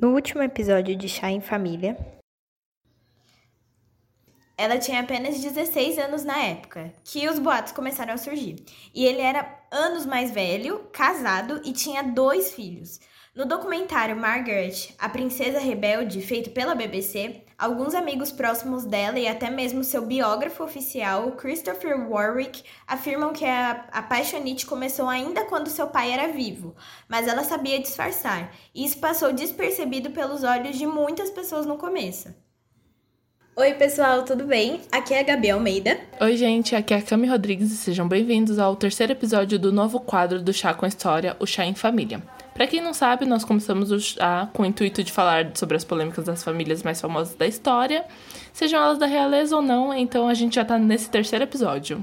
No último episódio de Chá em Família, ela tinha apenas 16 anos na época que os boatos começaram a surgir. E ele era anos mais velho, casado e tinha dois filhos. No documentário Margaret, a Princesa Rebelde, feito pela BBC, alguns amigos próximos dela e até mesmo seu biógrafo oficial, Christopher Warwick, afirmam que a, a paixonite começou ainda quando seu pai era vivo, mas ela sabia disfarçar, e isso passou despercebido pelos olhos de muitas pessoas no começo. Oi, pessoal, tudo bem? Aqui é a Gabi Almeida. Oi, gente, aqui é a Cami Rodrigues e sejam bem-vindos ao terceiro episódio do novo quadro do Chá com História, o Chá em Família. Para quem não sabe, nós começamos o chá com o intuito de falar sobre as polêmicas das famílias mais famosas da história, sejam elas da realeza ou não, então a gente já tá nesse terceiro episódio.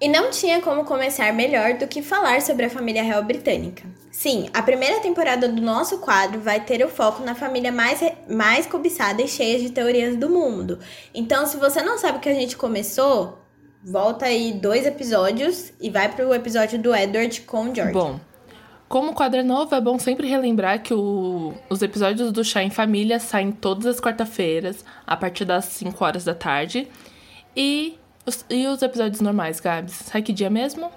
E não tinha como começar melhor do que falar sobre a família real britânica. Sim, a primeira temporada do nosso quadro vai ter o foco na família mais, mais cobiçada e cheia de teorias do mundo. Então, se você não sabe o que a gente começou, volta aí dois episódios e vai pro episódio do Edward com George. Bom, como quadro é novo, é bom sempre relembrar que o, os episódios do Chá em Família saem todas as quarta-feiras, a partir das 5 horas da tarde. E os, e os episódios normais, Gabs? Sai que dia mesmo?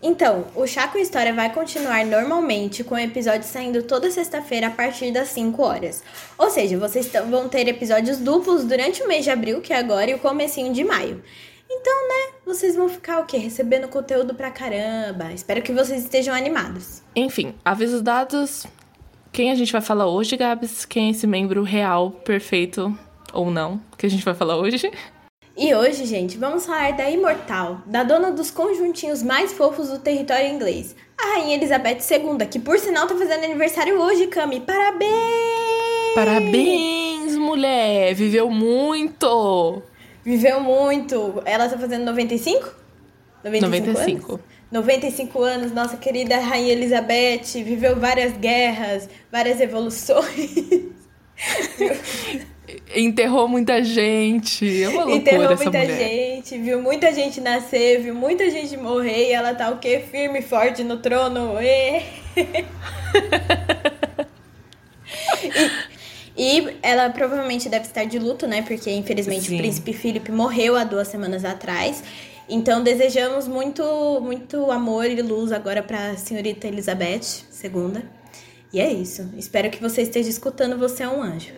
Então, o Chá com História vai continuar normalmente, com episódios saindo toda sexta-feira a partir das 5 horas. Ou seja, vocês vão ter episódios duplos durante o mês de abril, que é agora, e o comecinho de maio. Então, né, vocês vão ficar o quê? Recebendo conteúdo pra caramba. Espero que vocês estejam animados. Enfim, avisos dados. Quem a gente vai falar hoje, Gabs? Quem é esse membro real, perfeito ou não, que a gente vai falar hoje? E hoje, gente, vamos falar da imortal, da dona dos conjuntinhos mais fofos do território inglês, a Rainha Elizabeth II, que por sinal tá fazendo aniversário hoje, Cami. Parabéns! Parabéns, mulher! Viveu muito! Viveu muito. Ela tá fazendo 95? 95. 95. Anos? 95 anos, nossa querida Rainha Elizabeth, viveu várias guerras, várias evoluções. Enterrou muita gente. É uma loucura Enterrou essa muita mulher. gente, viu muita gente nascer, viu muita gente morrer e ela tá o quê? Firme e forte no trono. E... e... E ela provavelmente deve estar de luto, né? Porque infelizmente Sim. o príncipe Philip morreu há duas semanas atrás. Então desejamos muito, muito amor e luz agora para a senhorita Elizabeth II. E é isso. Espero que você esteja escutando. Você é um anjo.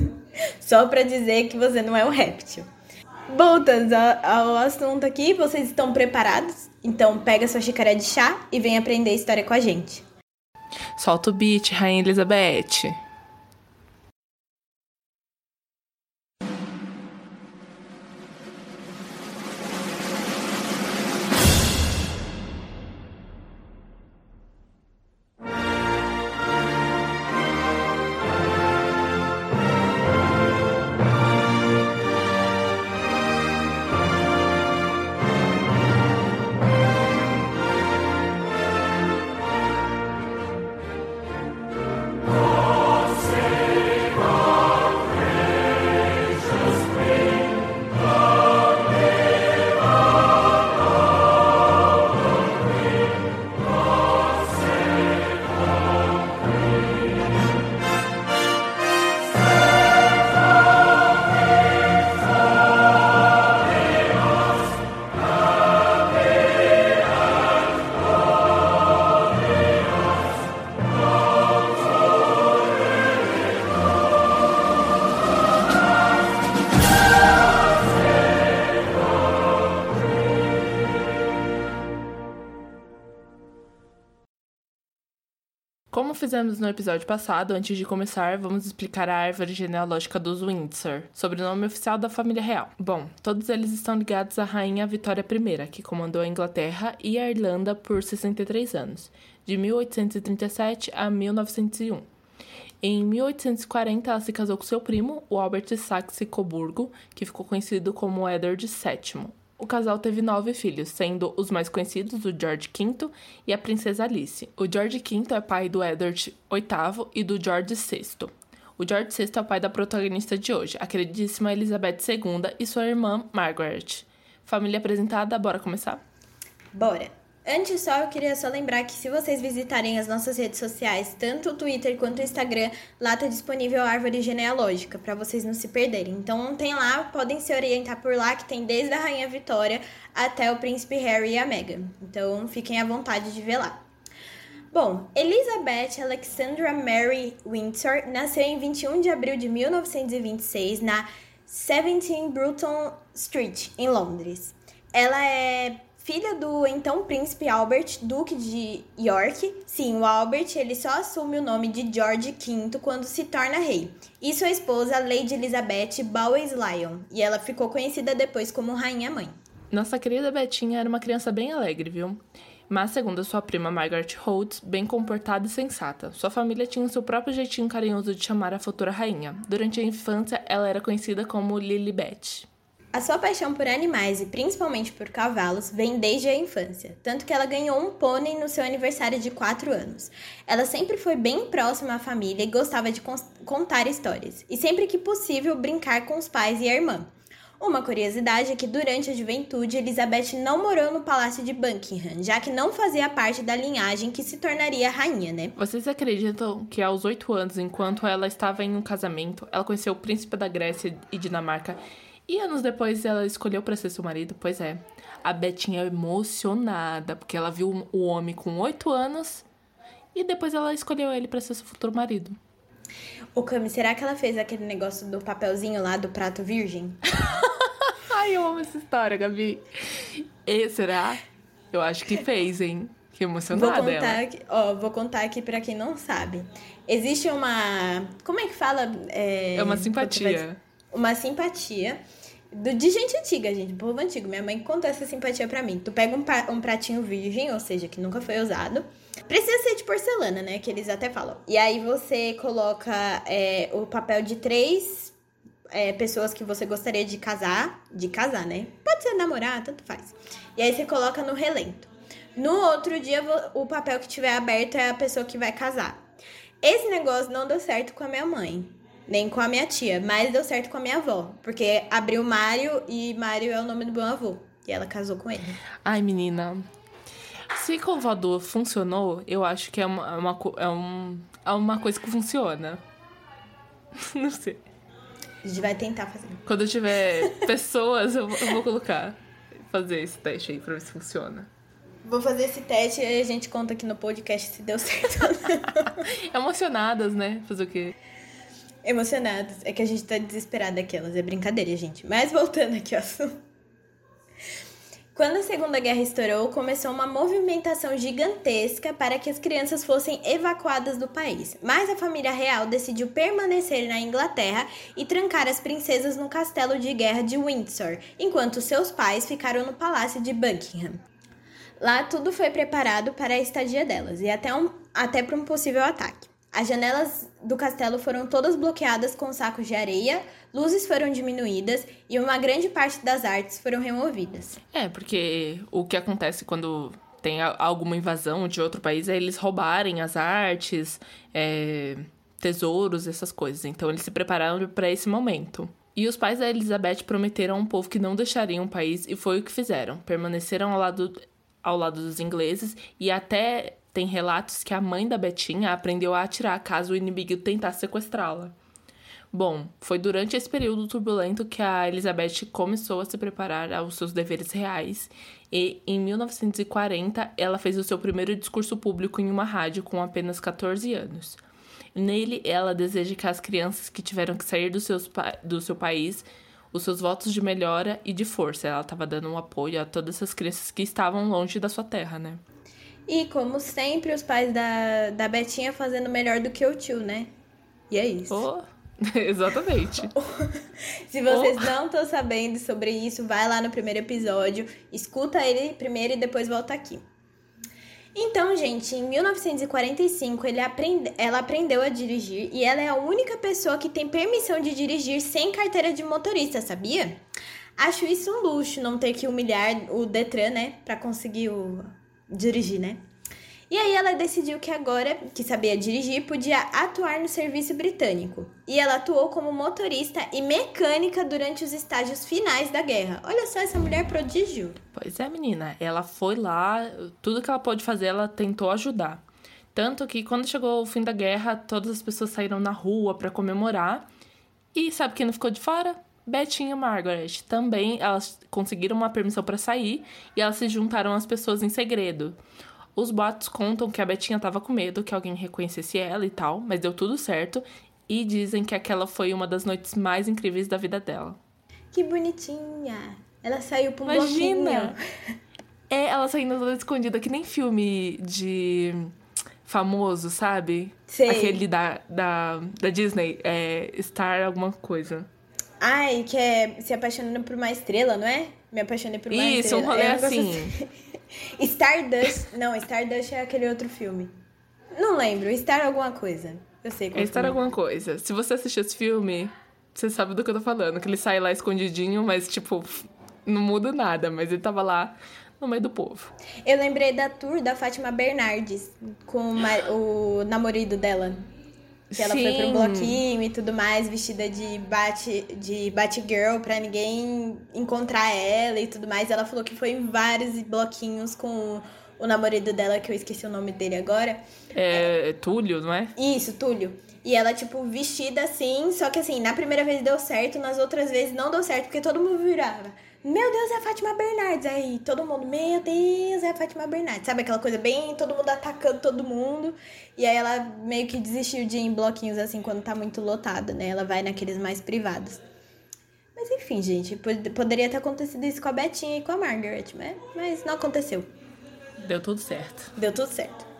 Só para dizer que você não é um réptil. Voltando ao assunto aqui, vocês estão preparados? Então pega sua xícara de chá e vem aprender a história com a gente. Solta o beat, Rainha Elizabeth. Fizemos no episódio passado, antes de começar, vamos explicar a árvore genealógica dos Windsor, sobrenome oficial da família real. Bom, todos eles estão ligados à rainha Vitória I, que comandou a Inglaterra e a Irlanda por 63 anos, de 1837 a 1901. Em 1840, ela se casou com seu primo, o Albert Saxe-Coburgo, que ficou conhecido como Edward VII. O casal teve nove filhos, sendo os mais conhecidos o George V e a princesa Alice. O George V é pai do Edward VIII e do George VI. O George VI é o pai da protagonista de hoje, a queridíssima Elizabeth II e sua irmã Margaret. Família apresentada, bora começar? Bora! Antes só, eu queria só lembrar que se vocês visitarem as nossas redes sociais, tanto o Twitter quanto o Instagram, lá tá disponível a árvore genealógica, para vocês não se perderem. Então tem lá, podem se orientar por lá, que tem desde a Rainha Vitória até o Príncipe Harry e a Meghan. Então fiquem à vontade de ver lá. Bom, Elizabeth Alexandra Mary Windsor nasceu em 21 de abril de 1926 na 17 Bruton Street, em Londres. Ela é filha do então príncipe Albert, duque de York. Sim, o Albert ele só assume o nome de George V quando se torna rei. E sua esposa, Lady Elizabeth Bowes Lyon, e ela ficou conhecida depois como rainha mãe. Nossa querida Betinha era uma criança bem alegre, viu? Mas, segundo sua prima Margaret Holt, bem comportada e sensata. Sua família tinha seu próprio jeitinho carinhoso de chamar a futura rainha. Durante a infância, ela era conhecida como Lilibet. A sua paixão por animais e principalmente por cavalos vem desde a infância, tanto que ela ganhou um pônei no seu aniversário de 4 anos. Ela sempre foi bem próxima à família e gostava de contar histórias, e sempre que possível brincar com os pais e a irmã. Uma curiosidade é que durante a juventude, Elizabeth não morou no Palácio de Buckingham, já que não fazia parte da linhagem que se tornaria rainha, né? Vocês acreditam que aos 8 anos, enquanto ela estava em um casamento, ela conheceu o príncipe da Grécia e Dinamarca e anos depois ela escolheu para ser seu marido? Pois é. A Betinha é emocionada, porque ela viu o homem com oito anos e depois ela escolheu ele para ser seu futuro marido. Ô, Cami, será que ela fez aquele negócio do papelzinho lá do prato virgem? Ai, eu amo essa história, Gabi. E será? Eu acho que fez, hein? Que emocionada vou contar ela. Aqui, ó, vou contar aqui pra quem não sabe. Existe uma... Como é que fala? É, é uma simpatia. Uma simpatia de gente antiga, gente, povo antigo. Minha mãe contou essa simpatia pra mim. Tu pega um, um pratinho virgem, ou seja, que nunca foi usado. Precisa ser de porcelana, né? Que eles até falam. E aí você coloca é, o papel de três é, pessoas que você gostaria de casar. De casar, né? Pode ser namorar, tanto faz. E aí você coloca no relento. No outro dia, o papel que tiver aberto é a pessoa que vai casar. Esse negócio não deu certo com a minha mãe nem com a minha tia, mas deu certo com a minha avó, porque abriu Mário e Mário é o nome do meu avô. E ela casou com ele. Ai, menina. Se com funcionou, eu acho que é uma, é uma, é um, é uma coisa que funciona. Não sei. A gente vai tentar fazer. Quando eu tiver pessoas, eu, eu vou colocar. Fazer esse teste aí pra ver se funciona. Vou fazer esse teste e a gente conta aqui no podcast se deu certo. Emocionadas, né? Fazer o quê? Emocionados. É que a gente tá desesperada aquelas. É brincadeira, gente. Mas voltando aqui ao assunto. Quando a Segunda Guerra estourou, começou uma movimentação gigantesca para que as crianças fossem evacuadas do país. Mas a família real decidiu permanecer na Inglaterra e trancar as princesas no castelo de guerra de Windsor, enquanto seus pais ficaram no palácio de Buckingham. Lá tudo foi preparado para a estadia delas e até, um, até para um possível ataque. As janelas do castelo foram todas bloqueadas com sacos de areia, luzes foram diminuídas e uma grande parte das artes foram removidas. É, porque o que acontece quando tem alguma invasão de outro país é eles roubarem as artes, é, tesouros, essas coisas. Então eles se prepararam para esse momento. E os pais da Elizabeth prometeram ao povo que não deixariam o país e foi o que fizeram. Permaneceram ao lado, ao lado dos ingleses e até tem relatos que a mãe da Betinha aprendeu a atirar caso o inimigo tentasse sequestrá-la. Bom, foi durante esse período turbulento que a Elizabeth começou a se preparar aos seus deveres reais e, em 1940, ela fez o seu primeiro discurso público em uma rádio com apenas 14 anos. Nele, ela deseja que as crianças que tiveram que sair do, seus do seu país os seus votos de melhora e de força. Ela estava dando um apoio a todas essas crianças que estavam longe da sua terra, né? E como sempre, os pais da, da Betinha fazendo melhor do que o tio, né? E é isso. Oh, exatamente. Se vocês oh. não estão sabendo sobre isso, vai lá no primeiro episódio, escuta ele primeiro e depois volta aqui. Então, gente, em 1945 ele aprende... ela aprendeu a dirigir e ela é a única pessoa que tem permissão de dirigir sem carteira de motorista, sabia? Acho isso um luxo não ter que humilhar o Detran, né, para conseguir o dirigir, né? E aí ela decidiu que agora, que sabia dirigir, podia atuar no serviço britânico. E ela atuou como motorista e mecânica durante os estágios finais da guerra. Olha só essa mulher prodígio. Pois é, menina. Ela foi lá, tudo que ela pôde fazer, ela tentou ajudar. Tanto que quando chegou o fim da guerra, todas as pessoas saíram na rua para comemorar. E sabe quem não ficou de fora? Betinha e Margaret. Também elas conseguiram uma permissão para sair e elas se juntaram às pessoas em segredo. Os boatos contam que a Betinha tava com medo que alguém reconhecesse ela e tal, mas deu tudo certo. E dizem que aquela foi uma das noites mais incríveis da vida dela. Que bonitinha! Ela saiu pro Imagina! bloquinho. É, ela saindo toda escondida, que nem filme de famoso, sabe? Sei. Aquele da, da, da Disney, é Star alguma coisa. Ai, que é se apaixonando por uma estrela, não é? Me apaixonei por uma Isso, estrela. um rolê É negócio assim. Stardust. Não, Stardust é aquele outro filme. Não lembro. Star alguma coisa. Eu sei qual É Star filme. alguma coisa. Se você assistiu esse filme, você sabe do que eu tô falando. Que ele sai lá escondidinho, mas, tipo, não muda nada. Mas ele tava lá no meio do povo. Eu lembrei da tour da Fátima Bernardes com o, o namorado dela. Que ela foi pro Sim. bloquinho e tudo mais, vestida de Bat, de Batgirl pra ninguém encontrar ela e tudo mais. Ela falou que foi em vários bloquinhos com o namorado dela, que eu esqueci o nome dele agora. É, Túlio, não é? Isso, Túlio. E ela, tipo, vestida assim, só que assim, na primeira vez deu certo, nas outras vezes não deu certo, porque todo mundo virava. Meu Deus, é a Fátima Bernardes. Aí todo mundo, meu Deus, é a Fátima Bernardes. Sabe aquela coisa bem, todo mundo atacando todo mundo. E aí ela meio que desistiu de ir em bloquinhos assim quando tá muito lotado, né? Ela vai naqueles mais privados. Mas enfim, gente, pod- poderia ter acontecido isso com a Betinha e com a Margaret, né? Mas não aconteceu. Deu tudo certo. Deu tudo certo.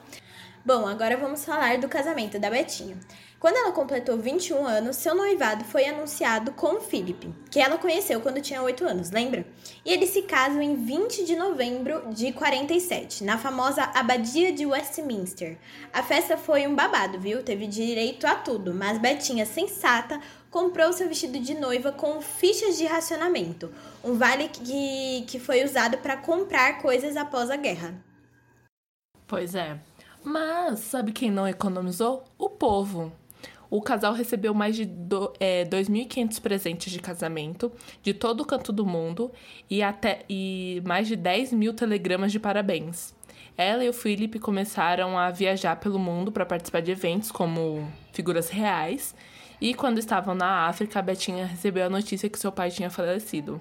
Bom, agora vamos falar do casamento da Betinha. Quando ela completou 21 anos, seu noivado foi anunciado com o Philip, que ela conheceu quando tinha 8 anos, lembra? E eles se casam em 20 de novembro de 47, na famosa Abadia de Westminster. A festa foi um babado, viu? Teve direito a tudo, mas Betinha, sensata, comprou seu vestido de noiva com fichas de racionamento, um vale que, que foi usado para comprar coisas após a guerra. Pois é. Mas sabe quem não economizou? O povo. O casal recebeu mais de do, é, 2.500 presentes de casamento de todo o canto do mundo e, até, e mais de 10 mil telegramas de parabéns. Ela e o Philip começaram a viajar pelo mundo para participar de eventos como figuras reais. E quando estavam na África, a Betinha recebeu a notícia que seu pai tinha falecido.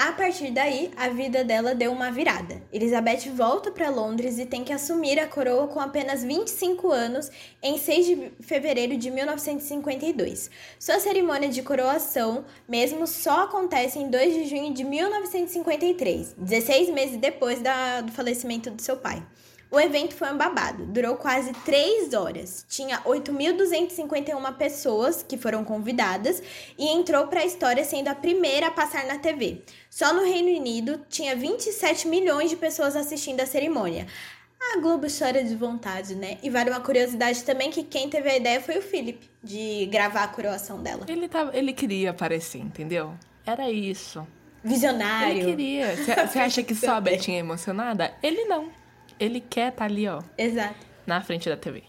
A partir daí, a vida dela deu uma virada. Elizabeth volta para Londres e tem que assumir a coroa com apenas 25 anos em 6 de fevereiro de 1952. Sua cerimônia de coroação mesmo só acontece em 2 de junho de 1953, 16 meses depois da- do falecimento do seu pai. O evento foi um babado, durou quase 3 horas. Tinha 8.251 pessoas que foram convidadas e entrou para a história sendo a primeira a passar na TV. Só no Reino Unido tinha 27 milhões de pessoas assistindo a cerimônia. A Globo chora de vontade, né? E vale uma curiosidade também que quem teve a ideia foi o Philip de gravar a coroação dela. Ele, tava, ele queria aparecer, entendeu? Era isso. Visionário. Ele queria. Você acha que só a Betinha é emocionada? Ele não. Ele quer estar ali, ó, Exato. na frente da TV.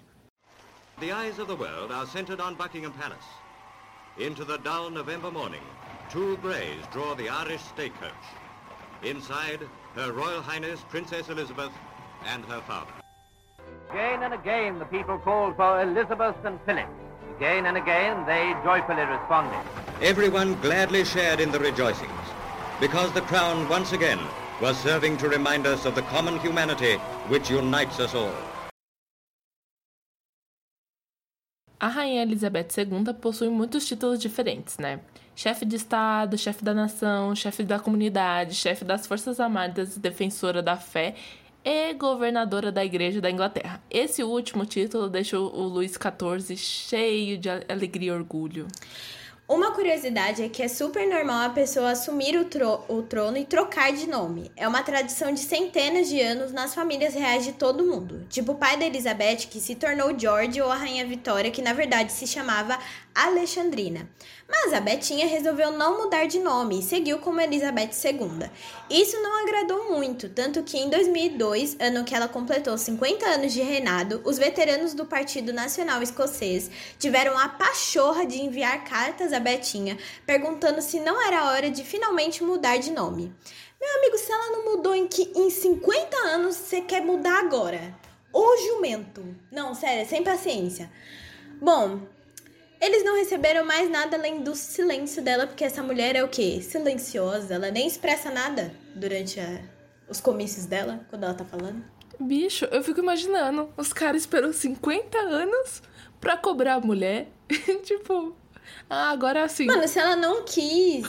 The eyes of the world are centered on Buckingham Palace. Into the dull November morning, two greys draw the Irish state coach. Inside, Her Royal Highness Princess Elizabeth and her father. Again and again the people called for Elizabeth and Philip. Again and again they joyfully responded. Everyone gladly shared in the rejoicings, because the crown once again was serving to remind us of the common humanity which unites us all. A Rainha Elizabeth II possui muitos títulos diferentes, né? Chefe de Estado, chefe da nação, chefe da comunidade, chefe das Forças Armadas e defensora da fé e governadora da Igreja da Inglaterra. Esse último título deixou o Luís XIV cheio de alegria e orgulho. Uma curiosidade é que é super normal a pessoa assumir o, tro o, trono e trocar de nome. É uma tradição de centenas de anos nas famílias reais de todo mundo. Tipo o pai da Elizabeth, que se tornou George, ou a rainha Vitória, que na verdade se chamava Alexandrina. Mas a Betinha resolveu não mudar de nome e seguiu como Elizabeth II. Isso não agradou muito, tanto que em 2002, ano que ela completou 50 anos de reinado, os veteranos do Partido Nacional Escocês tiveram a pachorra de enviar cartas a Betinha perguntando se não era hora de finalmente mudar de nome. Meu amigo, se ela não mudou em, que, em 50 anos, você quer mudar agora? O jumento. Não, sério, sem paciência. Bom, eles não receberam mais nada além do silêncio dela, porque essa mulher é o quê? Silenciosa, ela nem expressa nada durante a, os comícios dela, quando ela tá falando. Bicho, eu fico imaginando, os caras esperam 50 anos pra cobrar a mulher. tipo, ah, agora sim. Mano, se ela não quis,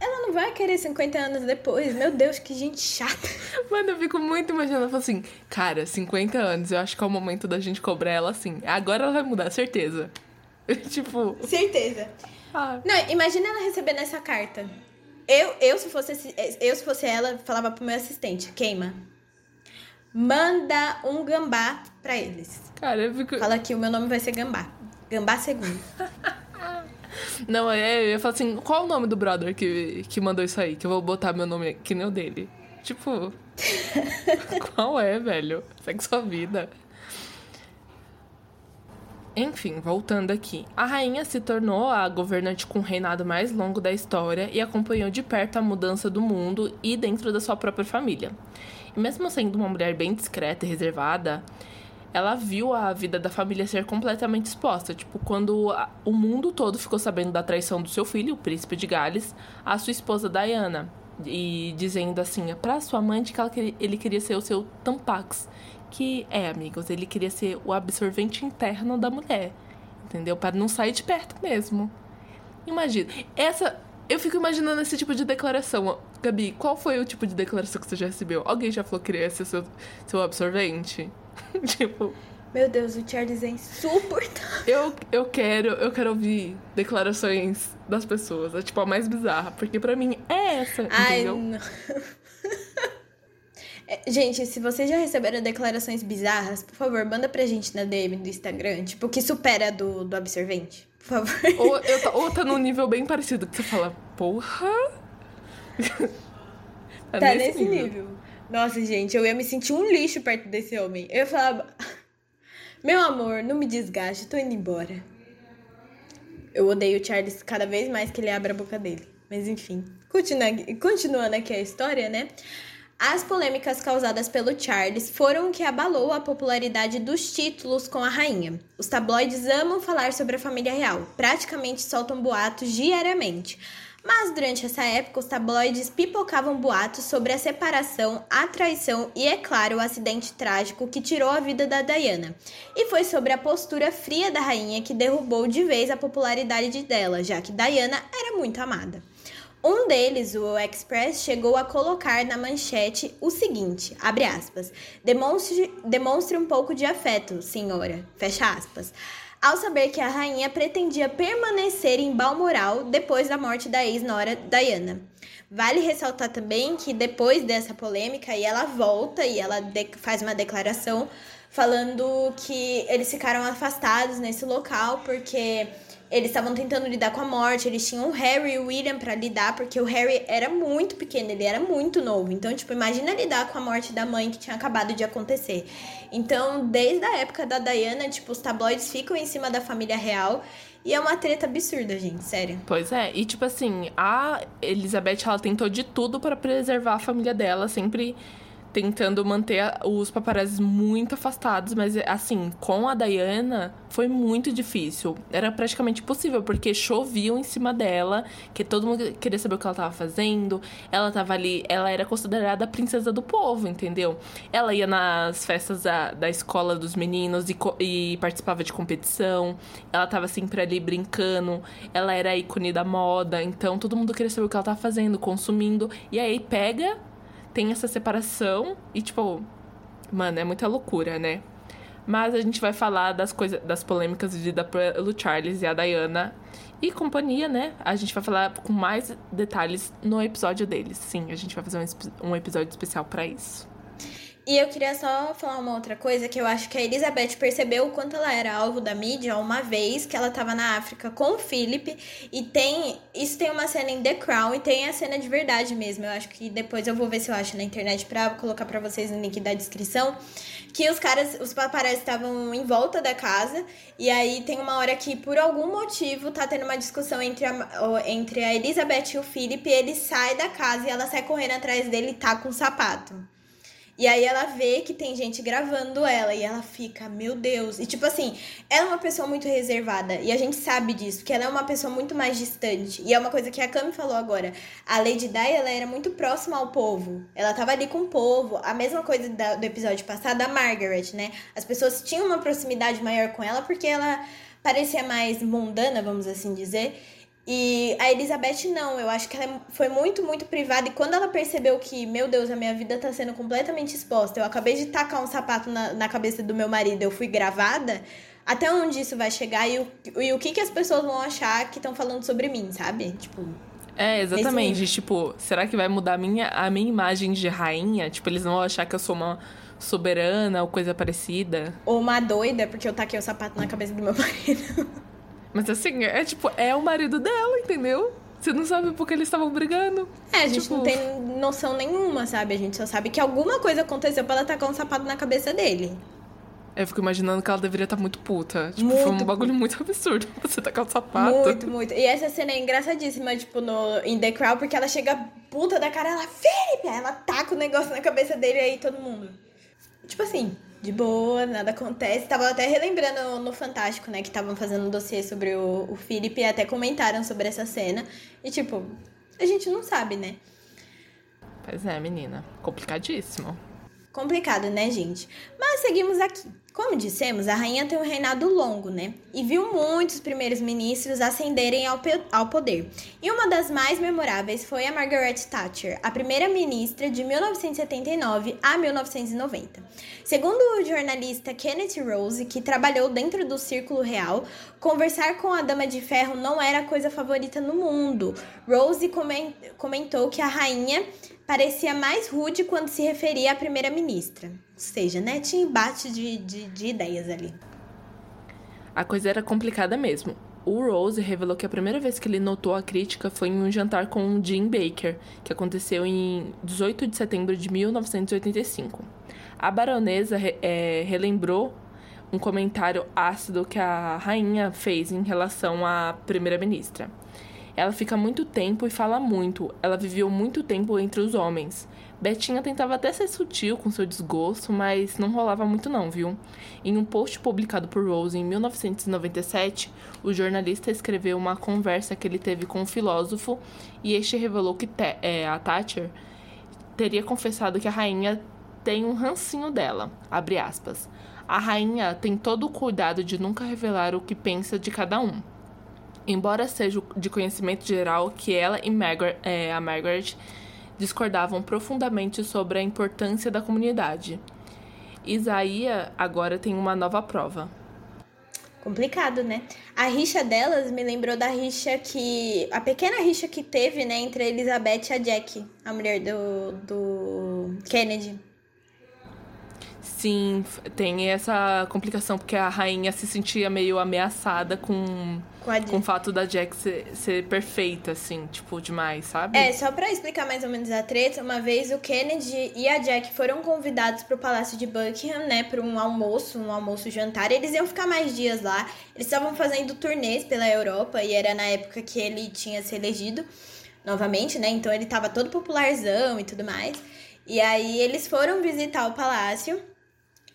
ela não vai querer 50 anos depois. Meu Deus, que gente chata. Mano, eu fico muito imaginando, eu falo assim, cara, 50 anos, eu acho que é o momento da gente cobrar ela assim. Agora ela vai mudar, certeza. tipo. Certeza. Ah. Não, imagina ela recebendo essa carta. Eu, eu, se fosse, eu, se fosse ela, falava pro meu assistente: queima. Manda um gambá pra eles. Cara, eu fico. Fala que o meu nome vai ser gambá. Gambá segundo. Não, é, eu ia falar assim: qual o nome do brother que, que mandou isso aí? Que eu vou botar meu nome que nem o dele. Tipo. qual é, velho? Segue sua vida. Enfim, voltando aqui. A rainha se tornou a governante com o reinado mais longo da história e acompanhou de perto a mudança do mundo e dentro da sua própria família. E mesmo sendo uma mulher bem discreta e reservada, ela viu a vida da família ser completamente exposta. Tipo, quando o mundo todo ficou sabendo da traição do seu filho, o príncipe de Gales, a sua esposa Diana. E dizendo assim, para sua amante que ela, ele queria ser o seu Tampax que é, amigos, ele queria ser o absorvente interno da mulher, entendeu? Para não sair de perto mesmo. Imagina, essa. Eu fico imaginando esse tipo de declaração. Gabi, qual foi o tipo de declaração que você já recebeu? Alguém já falou que queria ser seu, seu absorvente? tipo. Meu Deus, o Charles é insuportável. Eu, eu quero, eu quero ouvir declarações das pessoas. É tipo a mais bizarra. Porque pra mim é essa, Ai, entendeu? Não. É, gente, se vocês já receberam declarações bizarras, por favor, manda pra gente na DM do Instagram, tipo, que supera do, do absorvente. Por favor. Ou, eu, ou tá num nível bem parecido, que você fala, porra. tá, tá nesse, nível. nível. Nossa, gente, eu ia me sentir um lixo perto desse homem. Eu ia falar, meu amor, não me desgaste, tô indo embora. Eu odeio o Charles cada vez mais que ele abre a boca dele. Mas enfim, continua, continuando aqui a história, né? As polêmicas causadas pelo Charles foram o que abalou a popularidade dos títulos com a rainha. Os tabloides amam falar sobre a família real, praticamente soltam boatos diariamente. Mas durante essa época, os tabloides pipocavam boatos sobre a separação, a traição e, é claro, o acidente trágico que tirou a vida da Diana. E foi sobre a postura fria da rainha que derrubou de vez a popularidade dela, já que Diana era muito amada. Um deles, o Express, chegou a colocar na manchete o seguinte, abre aspas, demonstre, demonstre um pouco de afeto, senhora, fecha aspas, ao saber que a rainha pretendia permanecer em Balmoral depois da morte da ex-nora Diana. Vale ressaltar também que depois dessa polêmica, ela volta e ela faz uma declaração falando que eles ficaram afastados nesse local porque eles estavam tentando lidar com a morte, eles tinham o Harry e o William para lidar, porque o Harry era muito pequeno, ele era muito novo. Então, tipo, imagina lidar com a morte da mãe que tinha acabado de acontecer. Então, desde a época da Diana, tipo, os tabloides ficam em cima da família real. E é uma treta absurda, gente, sério. Pois é, e tipo assim, a Elizabeth, ela tentou de tudo para preservar a família dela, sempre tentando manter os paparazzis muito afastados, mas assim, com a Diana foi muito difícil. Era praticamente impossível, porque choviam em cima dela, que todo mundo queria saber o que ela estava fazendo. Ela tava ali, ela era considerada a princesa do povo, entendeu? Ela ia nas festas da, da escola dos meninos e, e participava de competição. Ela tava sempre ali brincando. Ela era ícone da moda, então todo mundo queria saber o que ela tava fazendo, consumindo. E aí pega tem essa separação e, tipo, mano, é muita loucura, né? Mas a gente vai falar das coisas, das polêmicas vividas pelo Charles e a Diana e companhia, né? A gente vai falar com mais detalhes no episódio deles. Sim, a gente vai fazer um, um episódio especial para isso. E eu queria só falar uma outra coisa, que eu acho que a Elizabeth percebeu o quanto ela era alvo da mídia uma vez que ela tava na África com o Philip. E tem. Isso tem uma cena em The Crown e tem a cena de verdade mesmo. Eu acho que depois eu vou ver se eu acho na internet pra colocar pra vocês no link da descrição. Que os caras, os paparazzi estavam em volta da casa. E aí tem uma hora que, por algum motivo, tá tendo uma discussão entre a, entre a Elizabeth e o Philip. E ele sai da casa e ela sai correndo atrás dele e tá com um sapato. E aí ela vê que tem gente gravando ela e ela fica, meu Deus. E tipo assim, ela é uma pessoa muito reservada e a gente sabe disso, que ela é uma pessoa muito mais distante. E é uma coisa que a Cami falou agora. A Lady Di, ela era muito próxima ao povo. Ela tava ali com o povo. A mesma coisa da, do episódio passado da Margaret, né? As pessoas tinham uma proximidade maior com ela porque ela parecia mais mundana, vamos assim dizer. E a Elizabeth não, eu acho que ela foi muito, muito privada. E quando ela percebeu que, meu Deus, a minha vida tá sendo completamente exposta, eu acabei de tacar um sapato na, na cabeça do meu marido, eu fui gravada, até onde isso vai chegar e o, e o que, que as pessoas vão achar que estão falando sobre mim, sabe? Tipo. É, exatamente. Tipo, será que vai mudar a minha, a minha imagem de rainha? Tipo, eles vão achar que eu sou uma soberana ou coisa parecida? Ou uma doida, porque eu taquei o sapato na cabeça do meu marido. Mas assim, é tipo, é o marido dela, entendeu? Você não sabe por que eles estavam brigando. É, a gente tipo... não tem noção nenhuma, sabe? A gente só sabe que alguma coisa aconteceu pra ela tacar um sapato na cabeça dele. Eu fico imaginando que ela deveria estar tá muito puta. Tipo, muito foi um bagulho muito absurdo você tacar um sapato. Muito, muito. E essa cena é engraçadíssima, tipo, no, em The Crown, porque ela chega puta da cara, ela, Felipe! Ela taca o negócio na cabeça dele e aí todo mundo. Tipo assim, de boa, nada acontece. Tava até relembrando no Fantástico, né, que estavam fazendo um dossiê sobre o, o Philip e até comentaram sobre essa cena. E, tipo, a gente não sabe, né? Pois é, menina. Complicadíssimo. Complicado, né, gente? Mas seguimos aqui. Como dissemos, a rainha tem um reinado longo, né? E viu muitos primeiros ministros ascenderem ao, ao poder. E uma das mais memoráveis foi a Margaret Thatcher, a primeira ministra de 1979 a 1990. Segundo o jornalista Kenneth Rose, que trabalhou dentro do Círculo Real, conversar com a Dama de Ferro não era a coisa favorita no mundo. Rose comentou que a rainha parecia mais rude quando se referia à primeira-ministra. Ou seja, né, tinha embate de, de, de ideias ali. A coisa era complicada mesmo. O Rose revelou que a primeira vez que ele notou a crítica foi em um jantar com Jim Baker, que aconteceu em 18 de setembro de 1985. A baronesa é, relembrou um comentário ácido que a rainha fez em relação à primeira-ministra. Ela fica muito tempo e fala muito. Ela viveu muito tempo entre os homens. Betinha tentava até ser sutil com seu desgosto, mas não rolava muito não, viu? Em um post publicado por Rose em 1997, o jornalista escreveu uma conversa que ele teve com um filósofo e este revelou que é, a Thatcher teria confessado que a rainha tem um rancinho dela, abre aspas. A rainha tem todo o cuidado de nunca revelar o que pensa de cada um. Embora seja de conhecimento geral que ela e Margaret, é, a Margaret discordavam profundamente sobre a importância da comunidade. Isaías agora tem uma nova prova. Complicado, né? A rixa delas me lembrou da rixa que. A pequena rixa que teve, né, entre a Elizabeth e a Jack, a mulher do, do Kennedy. Sim, tem essa complicação, porque a rainha se sentia meio ameaçada com, com, com o fato da Jack ser, ser, perfeita, assim, tipo, demais, sabe? É, só pra explicar mais ou menos a treta, uma vez o Kennedy e a Jack foram convidados pro Palácio de Buckingham, né, pra um almoço, um almoço-jantar. Eles iam ficar mais dias lá. Eles estavam fazendo turnês pela Europa e era na época que ele tinha se elegido novamente, né? Então ele tava todo popularzão e tudo mais. E aí eles foram visitar o palácio.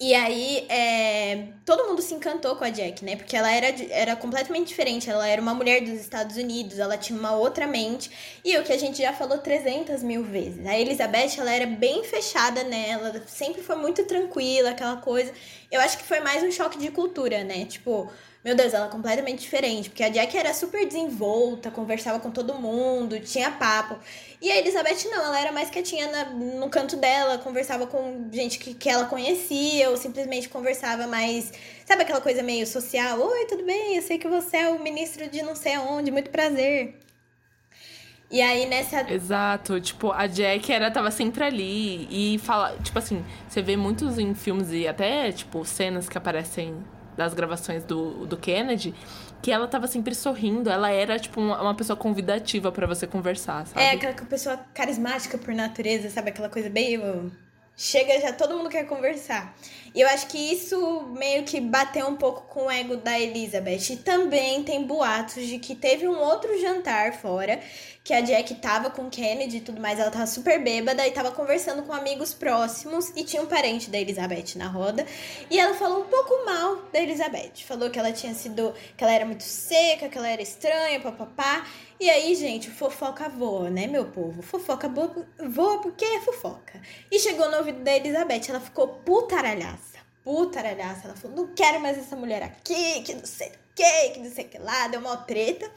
E aí, é, todo mundo se encantou com a Jack, né? Porque ela era, era completamente diferente. Ela era uma mulher dos Estados Unidos, ela tinha uma outra mente. E o que a gente já falou 300 mil vezes. A Elizabeth, ela era bem fechada nela, sempre foi muito tranquila, aquela coisa. Eu acho que foi mais um choque de cultura, né? Tipo, Meu Deus, ela é completamente diferente, porque a Jack era super desenvolta, conversava com todo mundo, tinha papo. E a Elizabeth não, ela era mais quietinha na, no canto dela, conversava com gente que, que ela conhecia, ou simplesmente conversava mais. Sabe aquela coisa meio social? Oi, tudo bem? Eu sei que você é o ministro de não sei aonde, muito prazer. E aí nessa. Exato, tipo, a Jack era, tava sempre ali e fala, tipo assim, você vê muitos em filmes e até, tipo, cenas que aparecem das gravações do, do Kennedy, que ela tava sempre sorrindo, ela era, tipo, uma, pessoa convidativa para você conversar, sabe? É, aquela pessoa carismática por natureza, sabe? Aquela coisa bem. Chega já, todo mundo quer conversar. E eu acho que isso meio que bateu um pouco com o ego da Elizabeth. E também tem boatos de que teve um outro jantar fora que a Jack tava com Kennedy e tudo mais, ela tava super bêbada e tava conversando com amigos próximos e tinha um parente da Elizabeth na roda. E ela falou um pouco mal da Elizabeth. Falou que ela tinha sido. que ela era muito seca, que ela era estranha, papapá. E aí, gente, fofoca voa, né, meu povo? Fofoca voa porque é fofoca. E chegou no ouvido da Elizabeth, ela ficou putaralhaça. Putaralhaça. Ela falou: não quero mais essa mulher aqui, que não sei o que, que não sei o que lá, deu uma treta.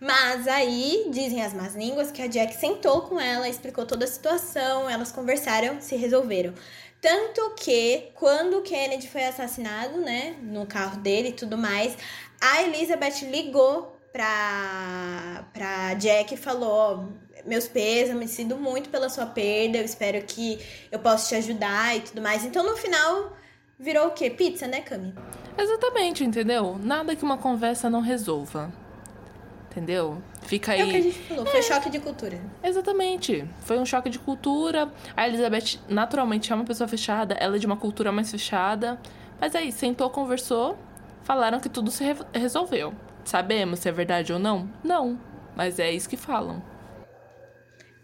Mas aí dizem as más línguas que a Jack sentou com ela, explicou toda a situação, elas conversaram, se resolveram. Tanto que quando o Kennedy foi assassinado, né, no carro dele e tudo mais, a Elizabeth ligou pra, pra Jack e falou: Meus me sinto muito pela sua perda, eu espero que eu possa te ajudar e tudo mais. Então no final virou o quê? Pizza, né, Cami? Exatamente, entendeu? Nada que uma conversa não resolva entendeu? Fica aí. É o que a gente falou, foi é, choque de cultura. Exatamente. Foi um choque de cultura. A Elizabeth, naturalmente, é uma pessoa fechada, ela é de uma cultura mais fechada. Mas aí, sentou, conversou, falaram que tudo se re resolveu. Sabemos se é verdade ou não? Não. Mas é isso que falam.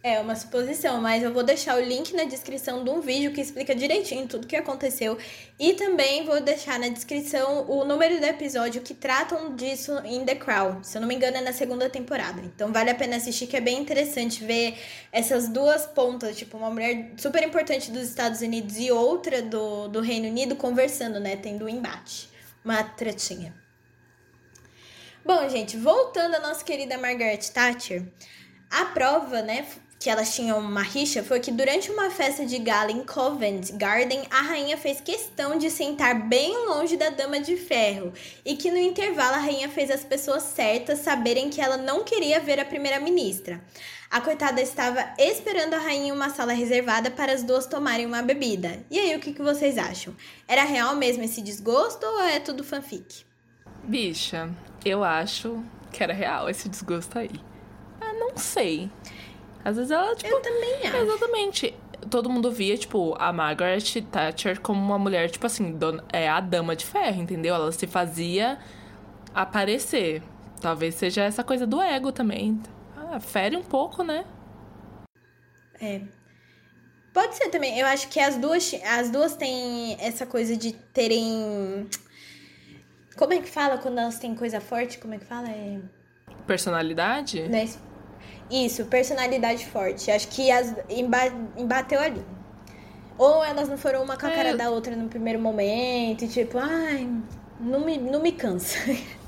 É uma suposição, mas eu vou deixar o link na descrição de um vídeo que explica direitinho tudo o que aconteceu. E também vou deixar na descrição o número do episódio que tratam disso em The Crown. Se eu não me engano, é na segunda temporada. Então vale a pena assistir, que é bem interessante ver essas duas pontas, tipo, uma mulher super importante dos Estados Unidos e outra do, do Reino Unido conversando, né? Tendo um embate. Uma tretinha. Bom, gente, voltando à nossa querida Margaret Thatcher. A prova, né, que elas tinham uma rixa foi que durante uma festa de gala em Covent Garden, a rainha fez questão de sentar bem longe da dama de ferro e que no intervalo a rainha fez as pessoas certas saberem que ela não queria ver a primeira-ministra. A coitada estava esperando a rainha em uma sala reservada para as duas tomarem uma bebida. E aí, o que, que vocês acham? Era real mesmo esse desgosto ou é tudo fanfic? Bicha, eu acho que era real esse desgosto aí. Ah, não sei. Às vezes ela, tipo. Eu também acho. Exatamente. Todo mundo via, tipo, a Margaret Thatcher como uma mulher, tipo assim, dona, é a dama de ferro, entendeu? Ela se fazia aparecer. Talvez seja essa coisa do ego também. Ah, fere um pouco, né? É. Pode ser também. Eu acho que as duas, as duas têm essa coisa de terem. Como é que fala quando elas têm coisa forte? Como é que fala? É... Personalidade? Né? Isso, personalidade forte. Acho que as embateu ali. Ou elas não foram uma com a cara é. da outra no primeiro momento, e tipo, ai, não me, não me cansa.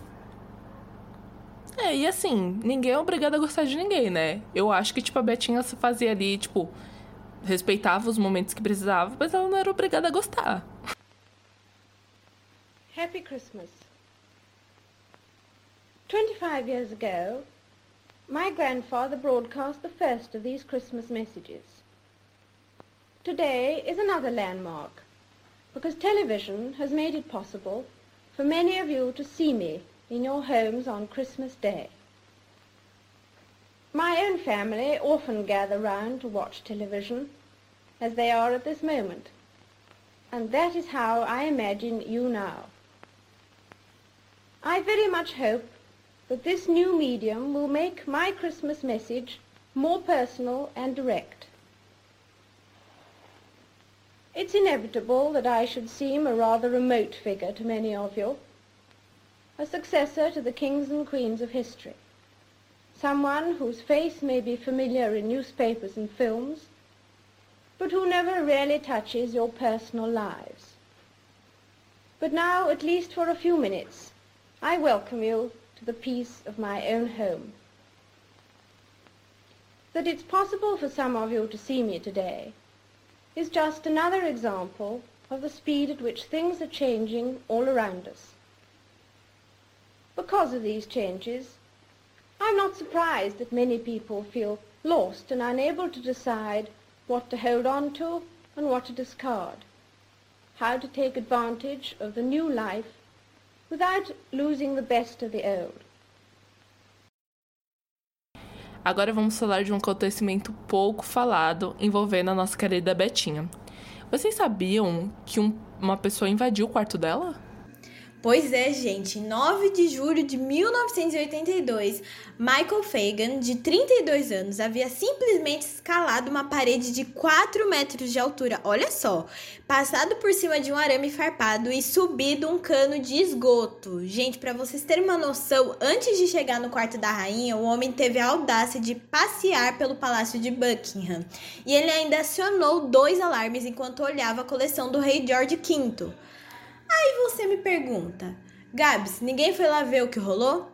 É, e assim, ninguém é obrigado a gostar de ninguém, né? Eu acho que, tipo, a Betinha se fazia ali, tipo, respeitava os momentos que precisava, mas ela não era obrigada a gostar. Happy Christmas. 25 years ago, My grandfather broadcast the first of these Christmas messages. Today is another landmark because television has made it possible for many of you to see me in your homes on Christmas Day. My own family often gather round to watch television, as they are at this moment, and that is how I imagine you now. I very much hope that this new medium will make my Christmas message more personal and direct. It's inevitable that I should seem a rather remote figure to many of you, a successor to the kings and queens of history, someone whose face may be familiar in newspapers and films, but who never really touches your personal lives. But now, at least for a few minutes, I welcome you to the peace of my own home. That it's possible for some of you to see me today is just another example of the speed at which things are changing all around us. Because of these changes, I'm not surprised that many people feel lost and unable to decide what to hold on to and what to discard, how to take advantage of the new life without losing the best of the old. Agora vamos falar de um acontecimento pouco falado envolvendo a nossa querida Betinha. Vocês sabiam que um, uma pessoa invadiu o quarto dela? Pois é, gente. Em 9 de julho de 1982, Michael Fagan, de 32 anos, havia simplesmente escalado uma parede de 4 metros de altura. Olha só. Passado por cima de um arame farpado e subido um cano de esgoto. Gente, para vocês terem uma noção, antes de chegar no quarto da rainha, o homem teve a audácia de passear pelo palácio de Buckingham. E ele ainda acionou dois alarmes enquanto olhava a coleção do rei George V. Aí você me pergunta, Gabs, ninguém foi lá ver o que rolou?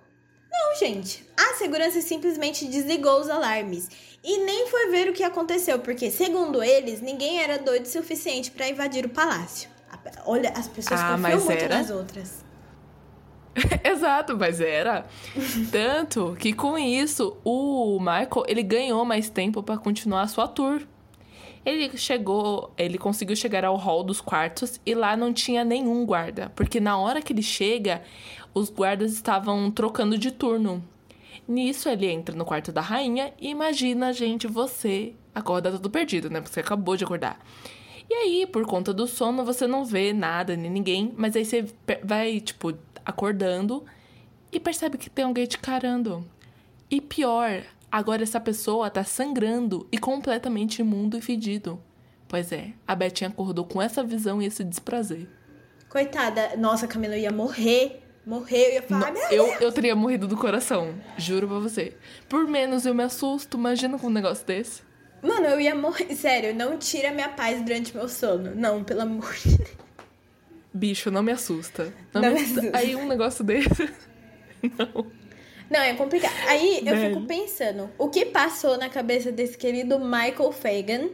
Não, gente. A segurança simplesmente desligou os alarmes e nem foi ver o que aconteceu, porque, segundo eles, ninguém era doido o suficiente para invadir o palácio. Olha, as pessoas Ah, confiam muito era? nas outras. Exato, mas era. Tanto que com isso, o Michael, ele ganhou mais tempo pra continuar a sua tour. Ele chegou, ele conseguiu chegar ao hall dos quartos e lá não tinha nenhum guarda, porque na hora que ele chega, os guardas estavam trocando de turno. Nisso ele entra no quarto da rainha e imagina, gente, você acorda todo perdido, né? Porque você acabou de acordar. E aí, por conta do sono, você não vê nada nem ninguém, mas aí você vai, tipo, acordando e percebe que tem alguém te carando. E pior, agora essa pessoa tá sangrando e completamente imundo e fedido. Pois é, a Betinha acordou com essa visão e esse desprazer. Coitada, nossa, Camila, eu ia morrer. Morrer, eu ia falar, meu eu, eu teria morrido do coração, juro pra você. Por menos eu me assusto, imagina com um negócio desse. Mano, eu ia morrer. Sério, não tira minha paz durante meu sono. Não, pelo amor de Deus. Bicho, não me assusta. Não, Não me me assusta. assusta. Aí um negócio desse. Não. Não, é complicado. Aí eu fico pensando, o que passou na cabeça desse querido Michael Fagan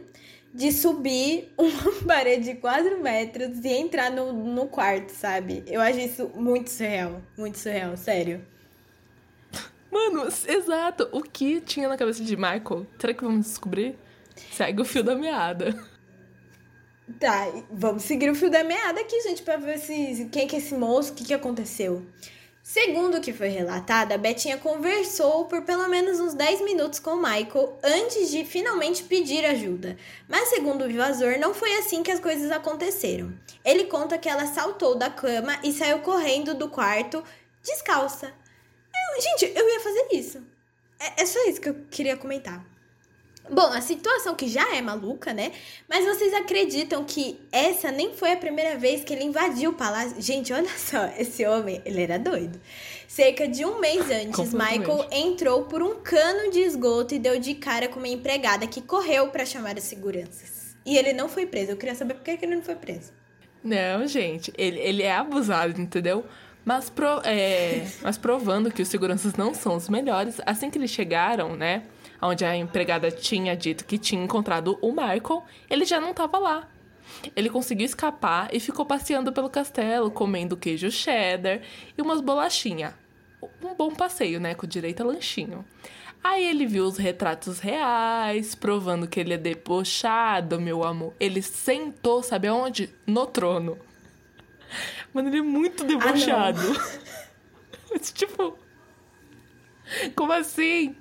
de subir uma parede de 4 metros e entrar no, no quarto, sabe? Eu acho isso muito surreal. Muito surreal, sério. Mano, exato. O que tinha na cabeça de Michael? Será que vamos descobrir? Segue o fio da meada. Tá, vamos seguir o fio da meada aqui, gente, pra ver se quem que é esse moço, o que, que aconteceu. Segundo o que foi relatado, a Betinha conversou por pelo menos uns 10 minutos com Michael antes de finalmente pedir ajuda. Mas segundo o invasor, não foi assim que as coisas aconteceram. Ele conta que ela saltou da cama e saiu correndo do quarto descalça. Eu- gente, eu ia fazer isso. É, é só isso que eu queria comentar. Bom, a situação que já é maluca, né? Mas vocês acreditam que essa nem foi a primeira vez que ele invadiu o palácio? Gente, olha só, esse homem, ele era doido. Cerca de um mês antes. Michael entrou por um cano de esgoto e deu de cara com uma empregada que correu pra chamar as seguranças. E ele não foi preso. Eu queria saber por que que ele não foi preso. Não, gente, ele, ele é abusado, entendeu? Mas, pro- é, mas provando que os seguranças não são os melhores, assim que eles chegaram, né? Onde a empregada tinha dito que tinha encontrado o Michael, ele já não tava lá. Ele conseguiu escapar e ficou passeando pelo castelo, comendo queijo cheddar e umas bolachinhas. Um bom passeio, né? Com direito a lanchinho. Aí ele viu os retratos reais, provando que ele é debochado, meu amor. Ele sentou, sabe aonde? No trono. Mano, ele é muito debochado. Mas, tipo. Como assim?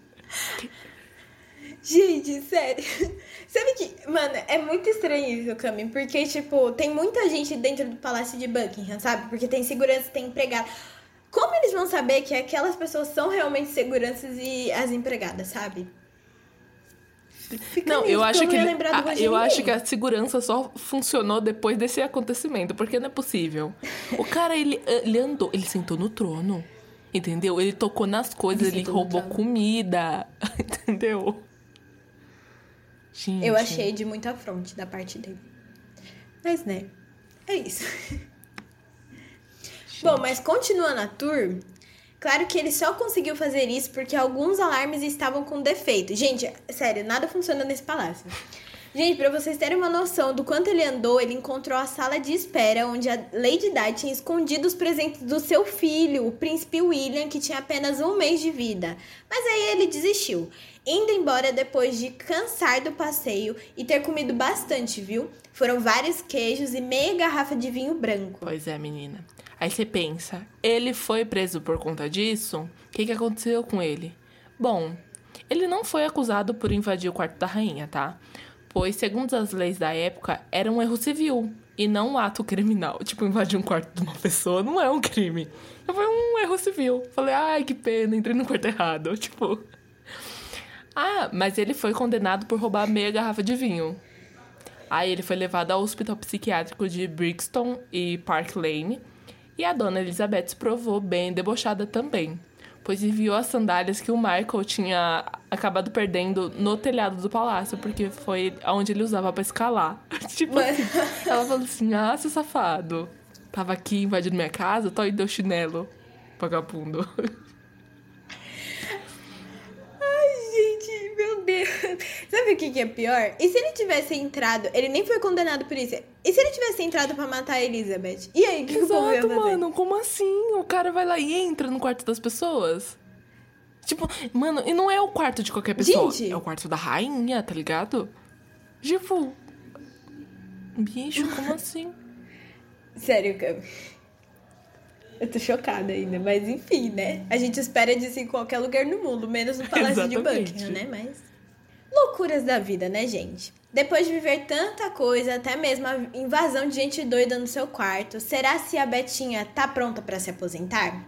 Gente, sério. Sabe que, mano, é muito estranho isso, Cami, porque, tipo, tem muita gente dentro do palácio de Buckingham, sabe? Porque tem segurança, tem empregado. Como eles vão saber que aquelas pessoas são realmente seguranças e as empregadas, sabe? Fica Não, eu acho que de eu acho que a segurança só funcionou depois desse acontecimento, porque não é possível. O cara ele, ele andou, ele sentou no trono, entendeu? Ele tocou nas coisas, Ele ele, roubou comida, entendeu? Gente, Eu achei de muita afronte da parte dele. Mas, né, é isso. Bom, mas continuando a tour, claro que ele só conseguiu fazer isso porque alguns alarmes estavam com defeito. Gente, sério, nada funciona nesse palácio. Gente, pra vocês terem uma noção do quanto ele andou, ele encontrou a sala de espera onde a Lady Di tinha escondido os presentes do seu filho, o príncipe William, que tinha apenas um mês de vida. Mas aí ele desistiu, indo embora depois de cansar do passeio e ter comido bastante, viu? Foram vários queijos e meia garrafa de vinho branco. Pois é, menina. Aí você pensa, ele foi preso por conta disso? O que, que aconteceu com ele? Bom, ele não foi acusado por invadir o quarto da rainha, tá? Pois, segundo as leis da época, era um erro civil e não um ato criminal. Tipo, invadir um quarto de uma pessoa não é um crime. Foi um erro civil. Falei, ai, que pena, entrei no quarto errado. Tipo. Ah, mas ele foi condenado por roubar meia garrafa de vinho. Aí ele foi levado ao hospital psiquiátrico de Brixton e Park Lane. E a dona Elizabeth se provou bem debochada também, pois enviou as sandálias que o Michael tinha acabado perdendo no telhado do palácio, porque foi onde ele usava para escalar. tipo assim, ela falou assim: ah, seu safado, tava aqui invadindo minha casa, tô aí deu chinelo, vagabundo. Gente, meu Deus. Sabe o que, que é pior? E se ele tivesse entrado, ele nem foi condenado por isso. E se ele tivesse entrado pra matar a Elizabeth? E aí, o que, que o povo ia Exato, fazer? mano, como assim? O cara vai lá e entra no quarto das pessoas? Tipo, mano, e não é o quarto de qualquer pessoa. Gente. É o quarto da rainha, tá ligado? Tipo. Bicho, como assim? Sério, Cam. Eu tô chocada ainda, mas enfim, né? A gente espera disso em qualquer lugar no mundo, menos no Palácio de Exatamente. Buckingham, né? Mas. Loucuras da vida, né, gente? Depois de viver tanta coisa, até mesmo a invasão de gente doida no seu quarto, será se a Betinha tá pronta pra se aposentar?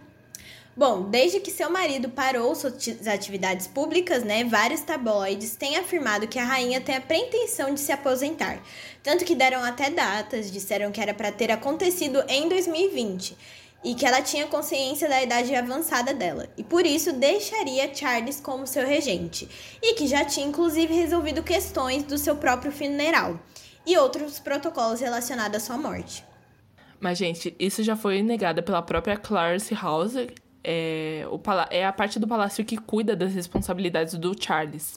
Bom, desde que seu marido parou suas atividades públicas, né, vários tabloides têm afirmado que a rainha tem a pretensão de se aposentar. Tanto que deram até datas, disseram que era para ter acontecido em 2020 e que ela tinha consciência da idade avançada dela e por isso deixaria Charles como seu regente e que já tinha inclusive resolvido questões do seu próprio funeral e outros protocolos relacionados à sua morte. Mas, gente, isso já foi negado pela própria Clarence House. É, é a parte do palácio que cuida das responsabilidades do Charles.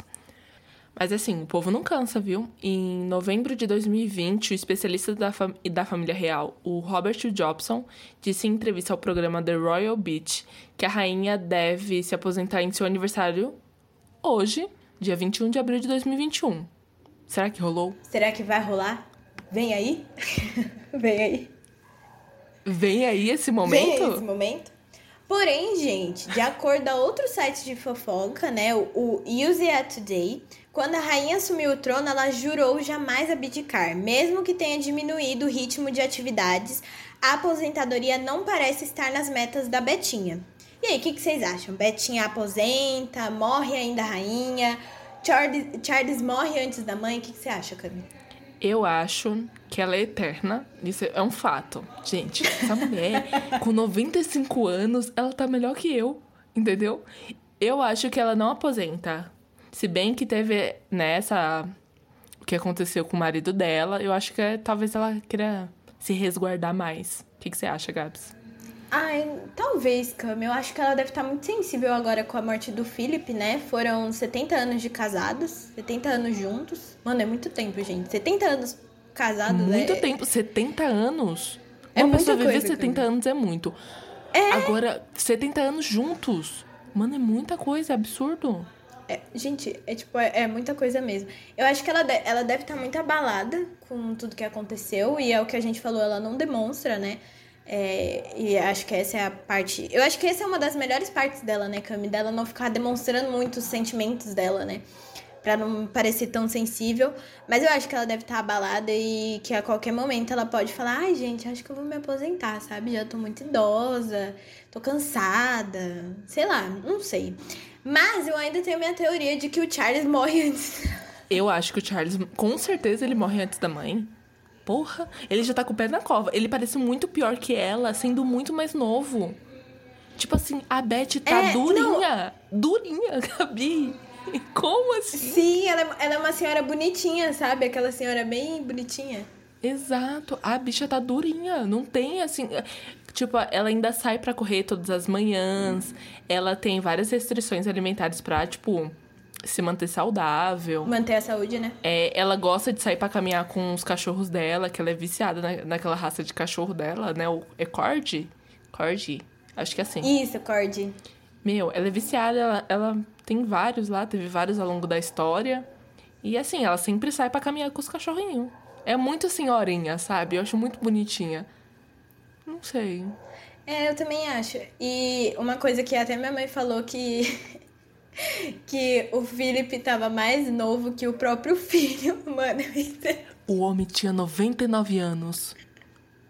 Mas assim, o povo não cansa, viu? Em novembro de 2020, o especialista da, fam- da família real, o Robert Jobson, disse em entrevista ao programa The Royal Beach que a rainha deve se aposentar em seu aniversário hoje, dia 21 de abril de 2021. Será que rolou? Será que vai rolar? Vem aí? Vem aí. Vem aí esse Vem momento? aí esse momento. Porém, gente, de acordo a outro site de fofoca, né, o, o USA Today, quando a rainha assumiu o trono, ela jurou jamais abdicar. Mesmo que tenha diminuído o ritmo de atividades, a aposentadoria não parece estar nas metas da Betinha. E aí, o que, que vocês acham? Betinha aposenta, morre ainda a rainha, Charles, Charles morre antes da mãe? O que, que você acha, Camila? Eu acho que ela é eterna. Isso é um fato. Gente, essa mulher, com 95 anos, ela tá melhor que eu. Entendeu? Eu acho que ela não aposenta. Se bem que teve nessa. o que aconteceu com o marido dela, eu acho que é- talvez ela queira se resguardar mais. O que, que você acha, Gabs? Ai, talvez, Cam. Eu acho que ela deve estar muito sensível agora com a morte do Philip, né? Foram 70 anos de casados, 70 anos juntos. Mano, é muito tempo, gente. 70 anos casados Muito é... tempo, 70 anos. É Uma pessoa viver coisa, 70 cara. anos é muito. Agora, 70 anos juntos. Mano, é muita coisa, é absurdo. É, gente, é tipo, é, é muita coisa mesmo. Eu acho que ela, de- ela deve estar muito abalada com tudo que aconteceu, e é o que a gente falou, ela não demonstra, né? É, e acho que essa é a parte. Eu acho que essa é uma das melhores partes dela, né, Cami? Dela não ficar demonstrando muito os sentimentos dela, né? Pra não parecer tão sensível. Mas eu acho que ela deve estar abalada e que a qualquer momento ela pode falar: ai, gente, acho que eu vou me aposentar, sabe? Já tô muito idosa, tô cansada, sei lá, não sei. Mas eu ainda tenho minha teoria de que o Charles morre antes. Eu acho que o Charles, com certeza, ele morre antes da mãe. Porra, ele já tá com o pé na cova. Ele parece muito pior que ela, sendo muito mais novo. Tipo assim, a Beth tá É, durinha. Durinha, Gabi. Como assim? Sim, ela, é- ela é uma senhora bonitinha, sabe? Aquela senhora bem bonitinha. Exato. A bicha tá durinha. Não tem assim. Tipo, ela ainda sai para correr todas as manhãs. Ela tem várias restrições alimentares pra, tipo, se manter saudável. Manter a saúde, né? É, ela gosta de sair para caminhar com os cachorros dela, que ela é viciada na, naquela raça de cachorro dela, né? O, é Corgi? Corgi? Acho que é assim. Isso, Cordy. Meu, ela é viciada, ela, ela tem vários lá, teve vários ao longo da história. E assim, ela sempre sai para caminhar com os cachorrinhos. É muito senhorinha, sabe? Eu acho muito bonitinha. Não sei. É, eu também acho. E uma coisa que até minha mãe falou que. que o Felipe tava mais novo que o próprio filho. Mano, O homem tinha 99 anos.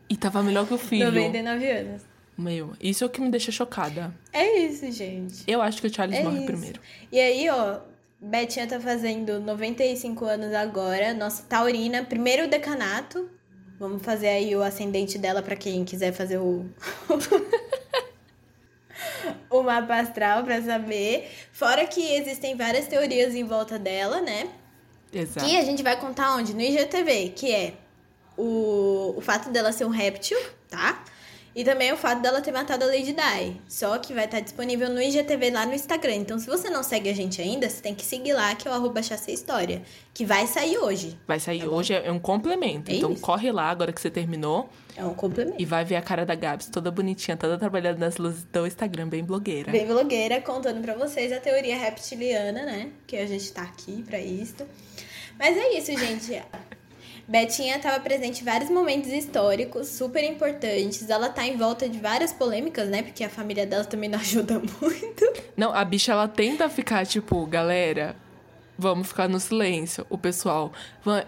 E tava melhor que o filho. 99 anos. Meu, isso é o que me deixa chocada. É isso, gente. Eu acho que o Charles É morre isso. primeiro. E aí, ó, Betinha tá fazendo 95 anos agora, nossa taurina, primeiro decanato. Vamos fazer aí o ascendente dela pra quem quiser fazer o o mapa astral pra saber. Fora que existem várias teorias em volta dela, né? Exato. Que a gente vai contar onde? No IGTV, que é o, o fato dela ser um réptil, tá? E também o fato dela ter matado a Lady Di. Só que vai estar disponível no IGTV lá no Instagram. Então, se você não segue a gente ainda, você tem que seguir lá, que é o arroba História. Que vai sair hoje. Vai sair hoje, é um complemento. É então isso. corre lá agora que você terminou É um complemento. e vai ver a cara da Gabs toda bonitinha, toda trabalhando nas luzes do Instagram, bem blogueira. Bem blogueira, contando pra vocês a teoria reptiliana, né? Que a gente tá aqui pra isso. Mas é isso, gente. Betinha estava presente em vários momentos históricos super importantes. Ela tá em volta de várias polêmicas, né? Porque a família dela também não ajuda muito. Não, a bicha ela tenta ficar tipo, galera, vamos ficar no silêncio. O pessoal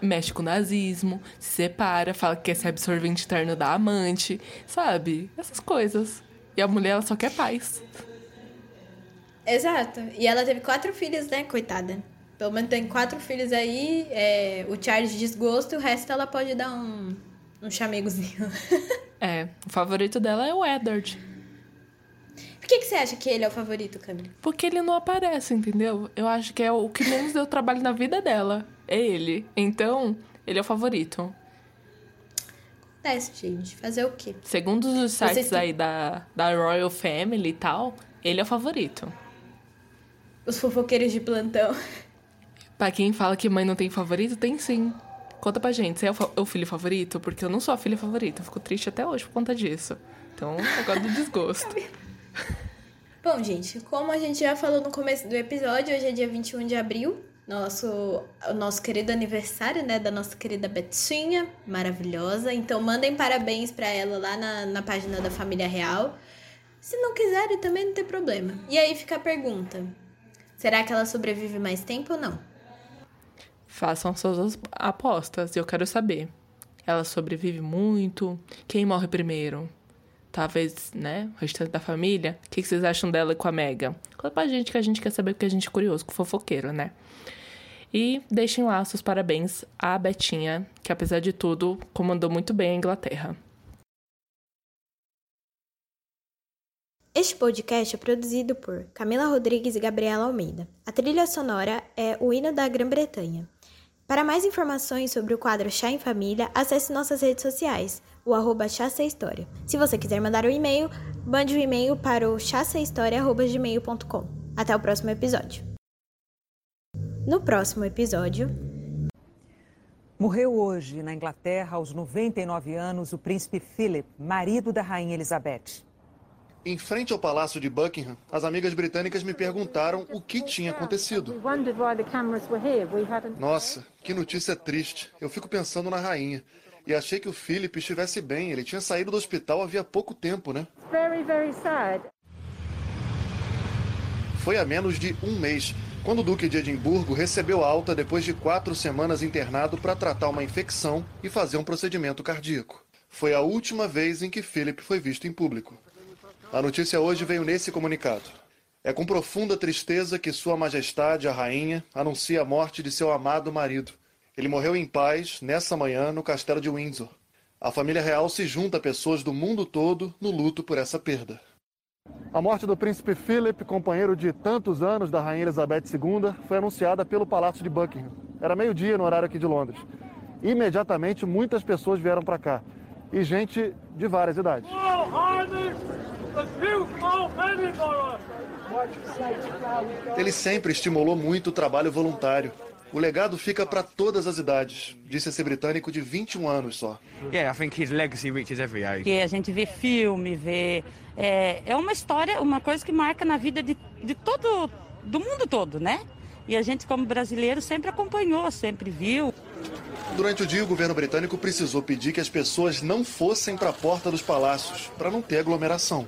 mexe com o nazismo, se separa, fala que quer ser absorvente eterno da amante, sabe? Essas coisas. E a mulher ela só quer paz. Exato. E ela teve quatro filhos, né? Coitada. Pelo menos tem quatro filhos aí. é, o Charles de desgosto, o resto ela pode dar um, um chamegozinho. É, o favorito dela é o Edward. Por que, que você acha que ele é o favorito, Camila? Porque ele não aparece, entendeu? Eu acho que é o que menos deu trabalho na vida dela. É ele. Então, ele é o favorito. Acontece, gente. Fazer o quê? Segundo os sites têm- aí da, da Royal Family e tal, ele é o favorito. Os fofoqueiros de plantão. Pra quem fala que mãe não tem favorito, tem sim. Conta pra gente, você é o, fa- o filho favorito? Porque eu não sou a filha favorita. Eu fico triste até hoje por conta disso. Então, agora do desgosto. Bom, gente, como a gente já falou no começo do episódio, hoje é dia 21 de abril, nosso, o nosso querido aniversário, né, da nossa querida Betinha, maravilhosa. Então, mandem parabéns pra ela lá na, na página da Família Real. Se não quiserem, também não tem problema. E aí fica a pergunta: será que ela sobrevive mais tempo ou não? Façam suas apostas, eu quero saber. Ela sobrevive muito? Quem morre primeiro? Talvez, né? O restante da família? O que vocês acham dela com a Mega? Conta pra gente que a gente quer saber porque a gente é curioso com fofoqueiro, né? E deixem lá seus parabéns à Betinha, que apesar de tudo, comandou muito bem a Inglaterra. Este podcast é produzido por Camila Rodrigues e Gabriela Almeida. A trilha sonora é o hino da Grã-Bretanha. Para mais informações sobre o quadro Chá em Família, acesse nossas redes sociais, o arroba Chá Sei História. Se você quiser mandar um e-mail, mande o um e-mail para o chaseihistoria.gmail.com. Até o próximo episódio. No próximo episódio, Morreu hoje, na Inglaterra, aos 99 anos, o príncipe Philip, marido da rainha Elizabeth. Em frente ao Palácio de Buckingham, as amigas britânicas me perguntaram o que tinha acontecido. Nossa, que notícia triste. Eu fico pensando na rainha. E achei que o Philip estivesse bem. Ele tinha saído do hospital havia pouco tempo, né? Foi há menos de um mês, quando o Duque de Edimburgo recebeu alta depois de quatro semanas internado para tratar uma infecção e fazer um procedimento cardíaco. Foi a última vez em que Philip foi visto em público. A notícia hoje veio nesse comunicado. É com profunda tristeza que Sua Majestade, a Rainha, anuncia a morte de seu amado marido. Ele morreu em paz nessa manhã no castelo de Windsor. A família real se junta a pessoas do mundo todo no luto por essa perda. A morte do príncipe Philip, companheiro de tantos anos da rainha Elizabeth II, foi anunciada pelo Palácio de Buckingham. Era meio-dia no horário aqui de Londres. Imediatamente, muitas pessoas vieram para cá. e gente de várias idades. Ele sempre estimulou muito o trabalho voluntário. O legado fica para todas as idades, disse esse britânico de 21 anos só. Yeah, I think his legacy reaches every age. Que a gente vê filme, vê é, é uma história, uma coisa que marca na vida de, de todo, do mundo todo, né? E a gente, como brasileiro, sempre acompanhou, sempre viu. Durante o dia, o governo britânico precisou pedir que as pessoas não fossem para a porta dos palácios, para não ter aglomeração.